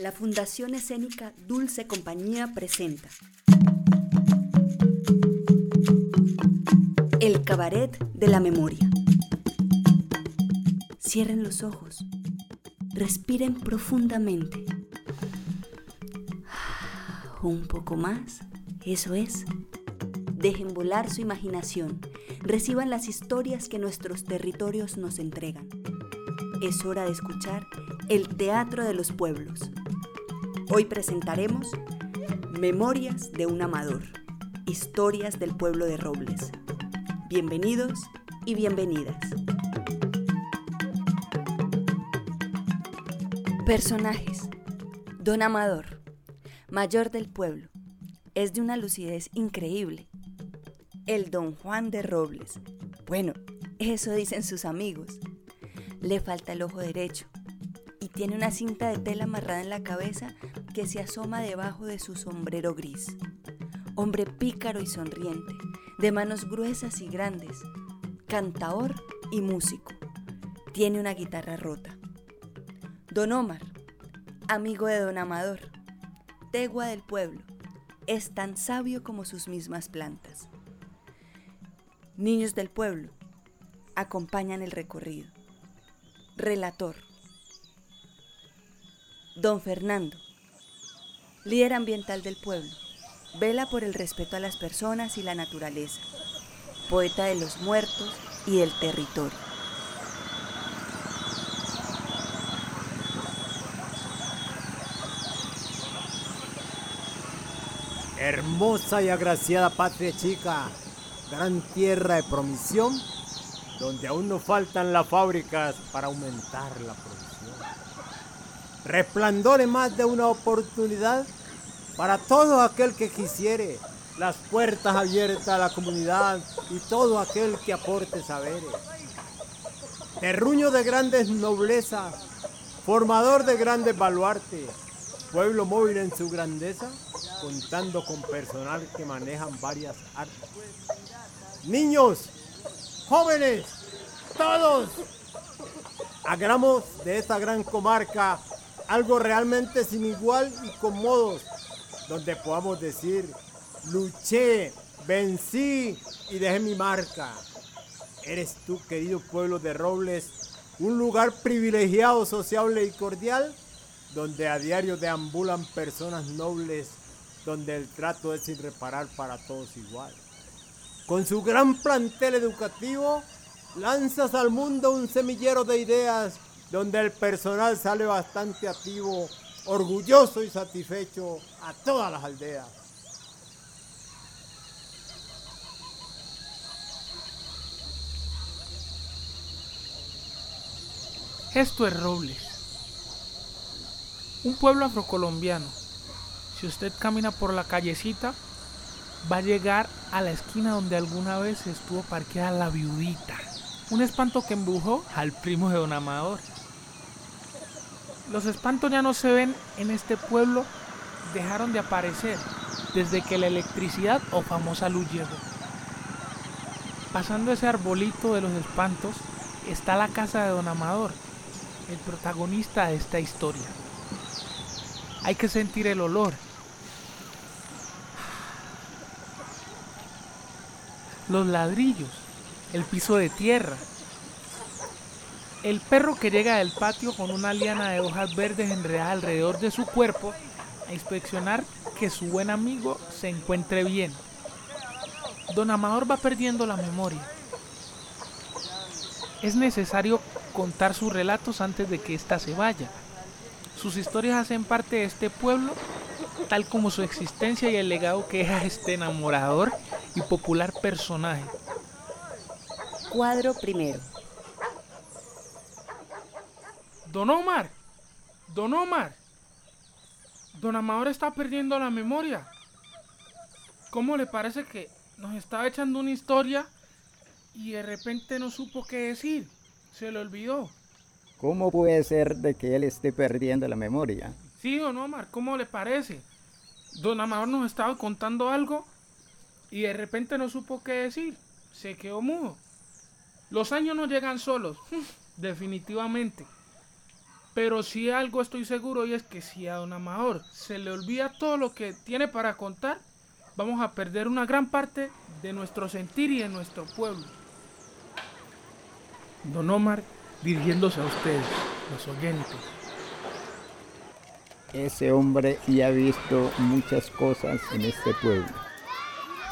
La Fundación Escénica Dulce Compañía presenta El Cabaret de la Memoria. Cierren los ojos, respiren profundamente. Un poco más, eso es. Dejen volar su imaginación, reciban las historias que nuestros territorios nos entregan. Es hora de escuchar el Teatro de los Pueblos. Hoy presentaremos Memorias de un Amador, historias del pueblo de Robles. Bienvenidos y bienvenidas. Personajes. Don Amador, mayor del pueblo. Es de una lucidez increíble. El don Juan de Robles. Bueno, eso dicen sus amigos. Le falta el ojo derecho tiene una cinta de tela amarrada en la cabeza que se asoma debajo de su sombrero gris. Hombre pícaro y sonriente, de manos gruesas y grandes, cantaor y músico. Tiene una guitarra rota. Don Omar, amigo de Don Amador, tegua del pueblo, es tan sabio como sus mismas plantas. Niños del pueblo, acompañan el recorrido. Relator. Don Fernando, líder ambiental del pueblo, vela por el respeto a las personas y la naturaleza, poeta de los muertos y del territorio. Hermosa y agraciada patria chica, gran tierra de promisión, donde aún no faltan las fábricas para aumentar la producción. Resplandore más de una oportunidad para todo aquel que quisiere, las puertas abiertas a la comunidad y todo aquel que aporte saberes. Terruño de grandes noblezas, formador de grandes baluartes, pueblo móvil en su grandeza, contando con personal que manejan varias artes. Niños, jóvenes, todos, hagamos de esta gran comarca algo realmente sin igual y con modos, donde podamos decir, luché, vencí y dejé mi marca. Eres tú, querido pueblo de Robles, un lugar privilegiado, sociable y cordial, donde a diario deambulan personas nobles, donde el trato es sin reparar para todos igual. Con su gran plantel educativo, lanzas al mundo un semillero de ideas, donde el personal sale bastante activo, orgulloso y satisfecho a todas las aldeas. Esto es Robles, un pueblo afrocolombiano. Si usted camina por la callecita, va a llegar a la esquina donde alguna vez estuvo parqueada la viudita. Un espanto que embujó al primo de Don Amador. Los espantos ya no se ven en este pueblo, dejaron de aparecer desde que la electricidad o famosa luz llegó. Pasando ese arbolito de los espantos está la casa de Don Amador, el protagonista de esta historia. Hay que sentir el olor. Los ladrillos, el piso de tierra. El perro que llega del patio con una liana de hojas verdes enredadas alrededor de su cuerpo a inspeccionar que su buen amigo se encuentre bien. Don Amador va perdiendo la memoria. Es necesario contar sus relatos antes de que ésta se vaya. Sus historias hacen parte de este pueblo, tal como su existencia y el legado que deja este enamorador y popular personaje. Cuadro primero. Don Omar, Don Omar, Don Amador está perdiendo la memoria. ¿Cómo le parece que nos estaba echando una historia y de repente no supo qué decir? Se le olvidó. ¿Cómo puede ser de que él esté perdiendo la memoria? Sí, don Omar, ¿cómo le parece? Don Amador nos estaba contando algo y de repente no supo qué decir. Se quedó mudo. Los años no llegan solos, definitivamente. Pero si algo estoy seguro y es que si a don Amador se le olvida todo lo que tiene para contar, vamos a perder una gran parte de nuestro sentir y de nuestro pueblo. Don Omar dirigiéndose a ustedes, los oyentes. Ese hombre ya ha visto muchas cosas en este pueblo.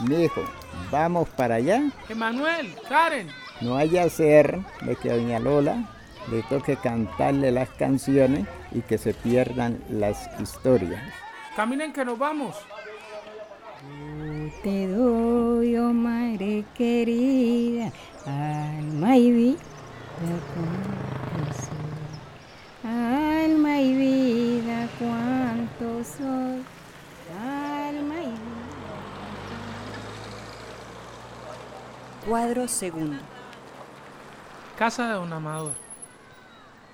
Mi hijo, vamos para allá. Emanuel, Karen. No haya ser de que a doña Lola le toque cantarle las canciones y que se pierdan las historias. Caminen que nos vamos. Te doy, oh madre querida, alma y vida Alma y vida, cuánto soy. Alma y vida. Cuadro segundo. Casa de don Amador.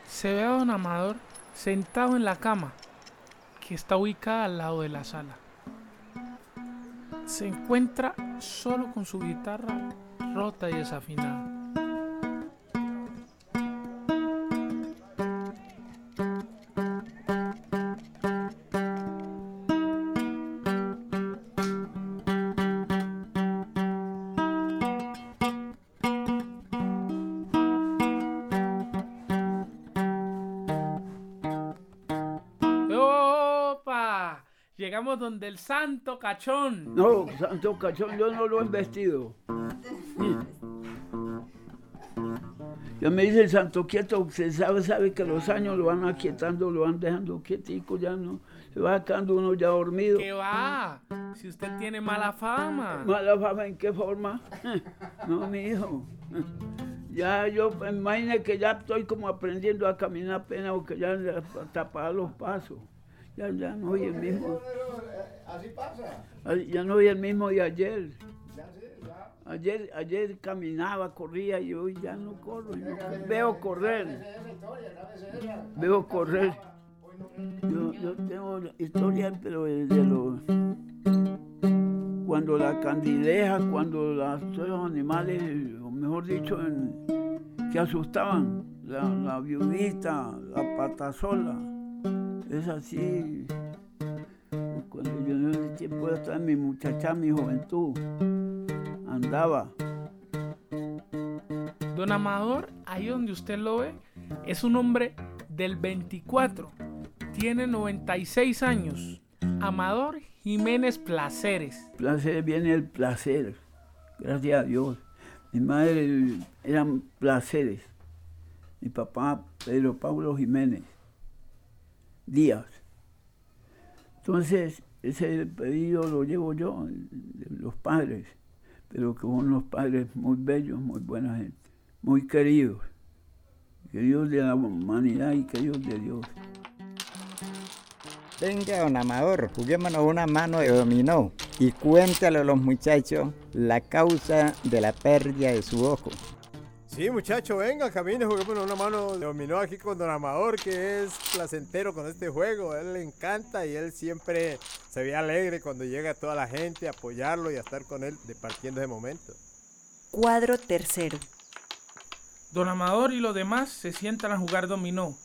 Se ve a don Amador sentado en la cama, que está ubicada al lado de la sala. Se encuentra solo con su guitarra rota y desafinada. Llegamos donde el santo cachón. No, Santo Cachón, yo no lo he vestido. Ya me dice el Santo Quieto, usted sabe, sabe que los años lo van aquietando, lo van dejando quietico, ya no, se va quedando uno ya dormido. ¿Qué va? Si usted tiene mala fama. ¿Mala fama en qué forma? No, mi hijo. Ya yo, imagine que ya estoy como aprendiendo a caminar apenas, porque ya tapar los pasos. Ya, ya no soy el mismo. Así pasa. Ya no soy el mismo de ayer. Ayer, ayer caminaba, corría y hoy ya no corro. veo correr. Veo correr. Yo, yo tengo historias, pero de, los. Cuando la candileja, cuando las, todos los animales, o mejor dicho, en- se asustaban. La, la viudita, la patasola. Es así. Cuando yo en ese tiempo en mi muchacha, mi juventud, andaba. Don Amador, ahí donde usted lo ve, es un hombre del 24. Tiene 96 años. Amador Jiménez Placeres. Placer viene el placer, gracias a Dios. Mi madre eran placeres. Mi papá, Pedro Pablo Jiménez Díaz. Entonces, ese pedido lo llevo yo, los padres, pero que son unos padres muy bellos, muy buena gente, muy queridos, queridos de la humanidad y queridos de Dios. Venga, don Amador, juguémonos una mano de dominó y cuéntale a los muchachos la causa de la pérdida de su ojo. Sí, muchacho, venga, camine, juguemos una mano de dominó aquí con Don Amador, que es placentero con este juego. A él le encanta y él siempre se ve alegre cuando llega toda la gente a apoyarlo y a estar con él departiendo ese momento. Cuadro tercero. Don Amador y los demás se sientan a jugar dominó,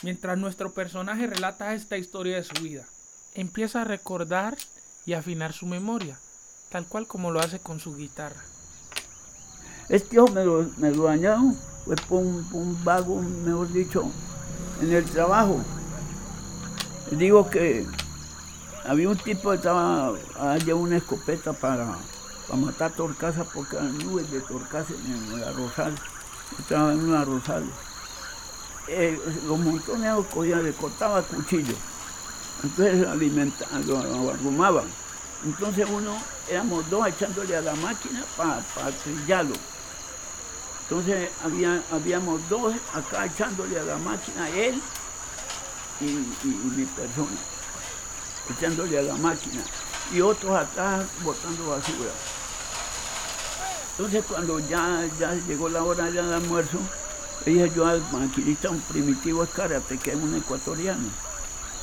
mientras nuestro personaje relata esta historia de su vida. Empieza a recordar y afinar su memoria, tal cual como lo hace con su guitarra. Este ojo me lo, dañaron, fue por un, vago, mejor dicho, en el trabajo. Digo que había un tipo que estaba allá una escopeta para, para matar torcasas porque eran nubes de torcasas en el arrozal. Estaba en un arrozal. Eh, los montones los cogía, le cortaba cuchillo. Entonces alimentaban, lo, lo arrumaban. Entonces uno, éramos dos echándole a la máquina para trillarlo. Entonces había, habíamos dos acá echándole a la máquina, él y, y- mi persona, echándole a la máquina. Y otros atrás botando basura. Entonces cuando ya, ya llegó la hora del almuerzo, le dije yo al maquinista, un primitivo es karate, que es un ecuatoriano.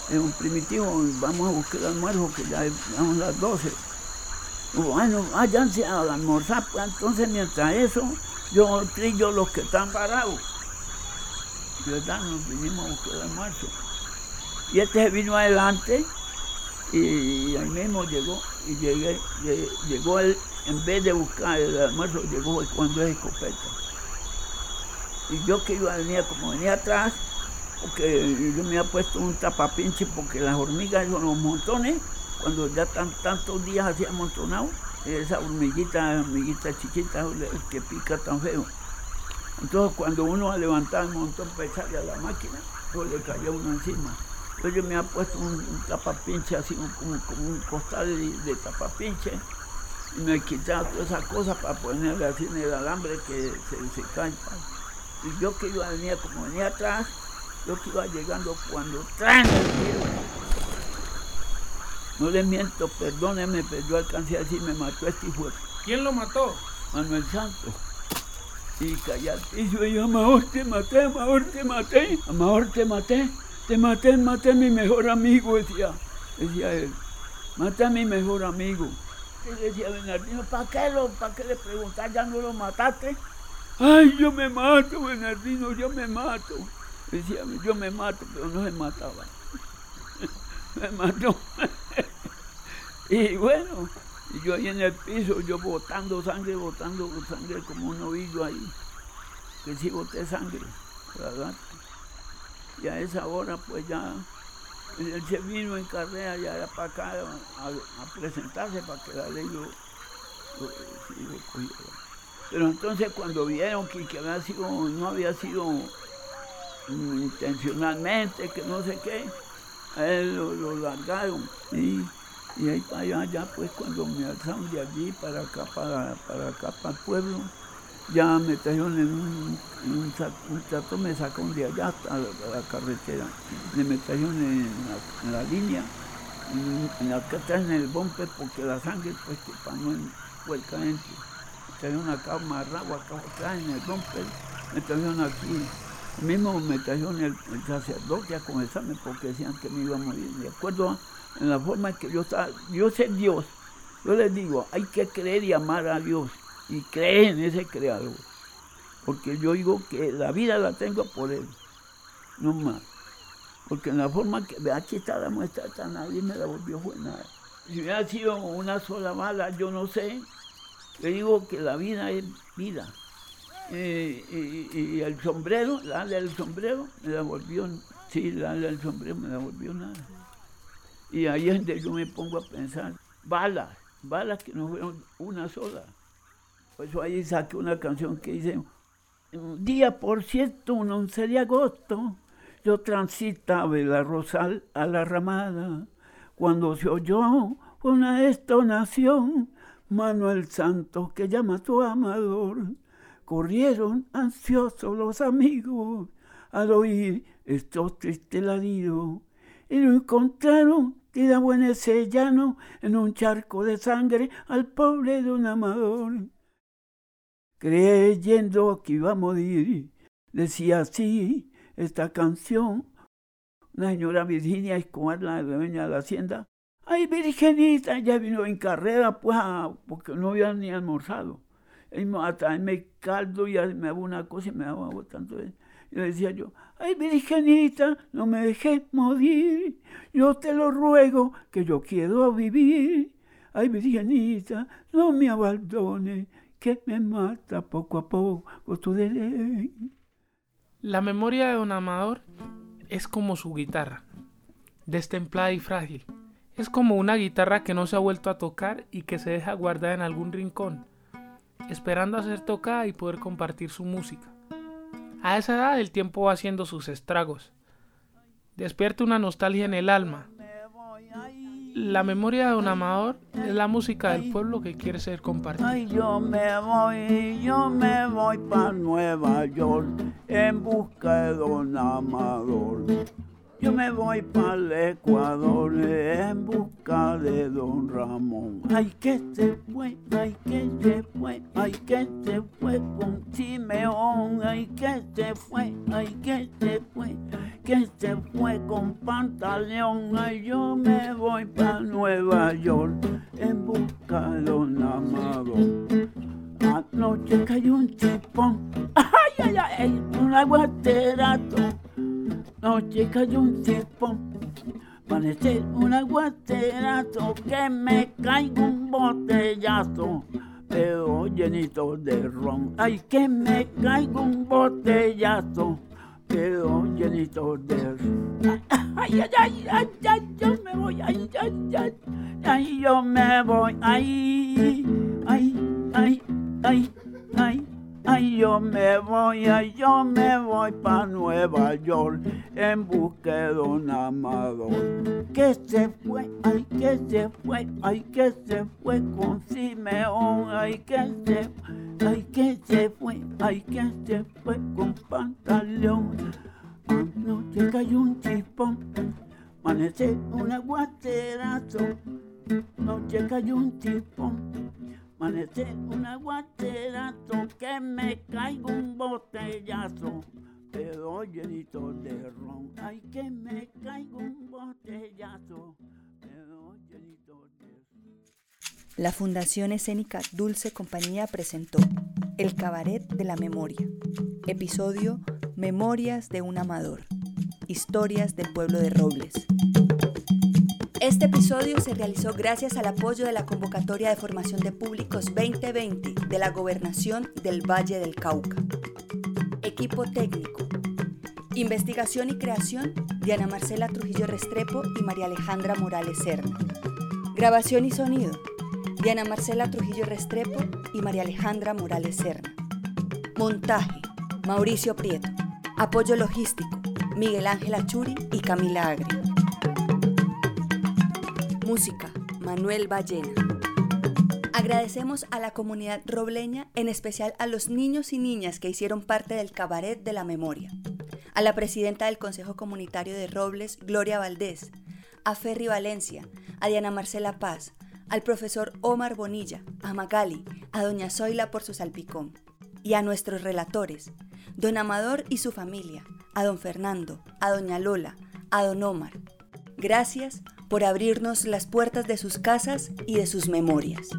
Es un primitivo, vamos a buscar almuerzo, que ya son las 12. Bueno, váyanse a almorzar, pues entonces mientras eso, yo trillo los que están parados. ¿verdad? Nos vinimos a buscar el almuerzo. Y este se vino adelante y ahí mismo llegó y llegué, lle- llegó él, en vez de buscar el almuerzo, llegó cuando es escopeta. Y yo que iba venía como venía atrás, porque yo me había puesto un tapapinche porque las hormigas son los montones, cuando ya tan, tantos días hacía amontonado, esa hormiguita, hormiguita chiquita que pica tan feo. Entonces cuando uno levantaba el montón para echarle a la máquina, pues le caía uno encima. Entonces yo me había puesto un, un tapapinche así, un- como, como un costal de, de tapapinche, y me quitaba todas esas cosas para ponerle así en el alambre que se, se cae. Y yo que iba venía como venía atrás, yo que iba llegando cuando traen el. No les miento, perdónenme, pero yo alcancé a decir, me mató este hijo ¿Quién lo mató? Manuel Santos. Y piso y yo, Amador, te maté, Amador, te maté, Amador, te maté, te maté, maté a mi mejor amigo, decía, decía él, maté a mi mejor amigo. Y decía Bernardino, ¿para qué, lo, ¿para qué le preguntas? ¿Ya no lo mataste? Ay, yo me mato, Bernardino, yo me mato. Decía, yo me mato, pero no se mataba. me mató. Y bueno, yo ahí en el piso, yo botando sangre, botando sangre como un ovillo ahí. Que sí boté sangre, ¿verdad? Y a esa hora pues ya él se vino en carrera ya era para acá a, presentarse para que la ley lo, sí, cogiera. Pero entonces cuando vieron que, que había sido, no había sido mm, intencionalmente, que no sé qué, a él lo, lo largaron. Y, y ahí para allá, ya pues cuando me alzaron de allí para acá, para, para acá, para el pueblo, ya me trajeron en un, en un, trato, me sacaron de allá hasta la, la carretera, me en la, en la línea, en, en la que atrás en el bumper, porque la sangre pues que para no vuelca adentro. Me trajeron acá amarrado, acá atrás en el bumper, me trajeron aquí. Mismo me trajeron el, el sacerdote a comenzarme porque decían que me iba a morir. De acuerdo a en la forma que yo estaba, Dios es Dios. Yo les digo, hay que creer y amar a Dios y creer en ese creador. Porque yo digo que la vida la tengo por Él, no más. Porque en la forma que, aquí está la muestra, esta nadie me la volvió fue nada. Si hubiera sido una sola bala, yo no sé. Le digo que la vida es vida. Eh, y, el sombrero, la ala del sombrero, me la volvió, sí, la ala del sombrero me la volvió nada. Y ahí es donde yo me pongo a pensar, balas, balas que no fueron una sola. Por eso ahí saqué una canción que dice, un día por cierto, un 11 de agosto, yo transitaba de la Rosal a la Ramada, cuando se oyó una estonación, Manuel Santos que llama a tu amador. Corrieron ansiosos los amigos al oír estos tristes ladidos y lo encontraron tirado en ese llano en un charco de sangre al pobre de un amador. Creyendo que iba a morir, decía así esta canción. La señora Virginia Escobar, la dueña de la hacienda, ay Virgenita, ya vino en carrera, pues, a- porque no había ni almorzado. Y me- caldo y me daba una cosa y me daba tanto. Le decía yo, ay Virgenita, no me dejes morir, yo te lo ruego que yo quiero vivir. Ay Virgenita, no me abandones, que me mata poco a poco tu ley. La memoria de don Amador es como su guitarra, destemplada y frágil. Es como una guitarra que no se ha vuelto a tocar y que se deja guardada en algún rincón, esperando a ser tocada y poder compartir su música. A esa edad el tiempo va haciendo sus estragos. Despierta una nostalgia en el alma. La memoria de don Amador es la música del pueblo que quiere ser compartida. Ay, yo me voy, yo me voy para Nueva York en busca de don Amador. Yo me voy para el Ecuador en busca de don Ramón. Ay, que se fue, ay, que se fue, ay, que se fue con Simeón. Ay, que se fue, ay, que se fue, que se fue con Pantaleón. Ay, yo me voy para Nueva York en busca de don Amador. Anoche cayó un chipón. ¡Ay! ay, ay, un aguacerato. Noche cayó un tifón. Parece un aguacerato que me caigo un botellazo. Pero llenito de ron. Ay, que me caigo un botellazo. Pero llenito de ron. Ay, ay, ay, ay, ay, yo me voy. Ay, ay, ay. Ay, yo me voy. Ay, ay, ay, ay, ay. Ay, yo me voy, ay, yo me voy pa' Nueva York en busca de un amador. Que se fue, ay, que se fue, ay, que se fue con Simeón, ay, que se, ay, que se fue, ay, que se fue con pantaleón. Anoche cayó un chipón, amanece un aguacerazo. Noche cayó un chipón. Amanece un aguacerazo que me caigo un botellazo. Pero llenito de ron, ay que me caigo un botellazo. Pero llenito de ron. La Fundación Escénica Dulce Compañía presentó El Cabaret de la Memoria, episodio Memorias de un Amador, historias del pueblo de Robles. Este episodio se realizó gracias al apoyo de la Convocatoria de Formación de Públicos 2020 de la Gobernación del Valle del Cauca. Equipo técnico. Investigación y creación, Diana Marcela Trujillo Restrepo y María Alejandra Morales Serna. Grabación y sonido, Diana Marcela Trujillo Restrepo y María Alejandra Morales Serna. Montaje, Mauricio Prieto. Apoyo logístico, Miguel Ángel Achuri y Camila Agri. Música, Manuel Ballena. Agradecemos a la comunidad robleña, en especial a los niños y niñas que hicieron parte del Cabaret de la Memoria, a la presidenta del Consejo Comunitario de Robles, Gloria Valdés, a Ferry Valencia, a Diana Marcela Paz, al profesor Omar Bonilla, a Magali, a doña Zoila por su salpicón, y a nuestros relatores, don Amador y su familia, a don Fernando, a doña Lola, a don Omar. Gracias por abrirnos las puertas de sus casas y de sus memorias.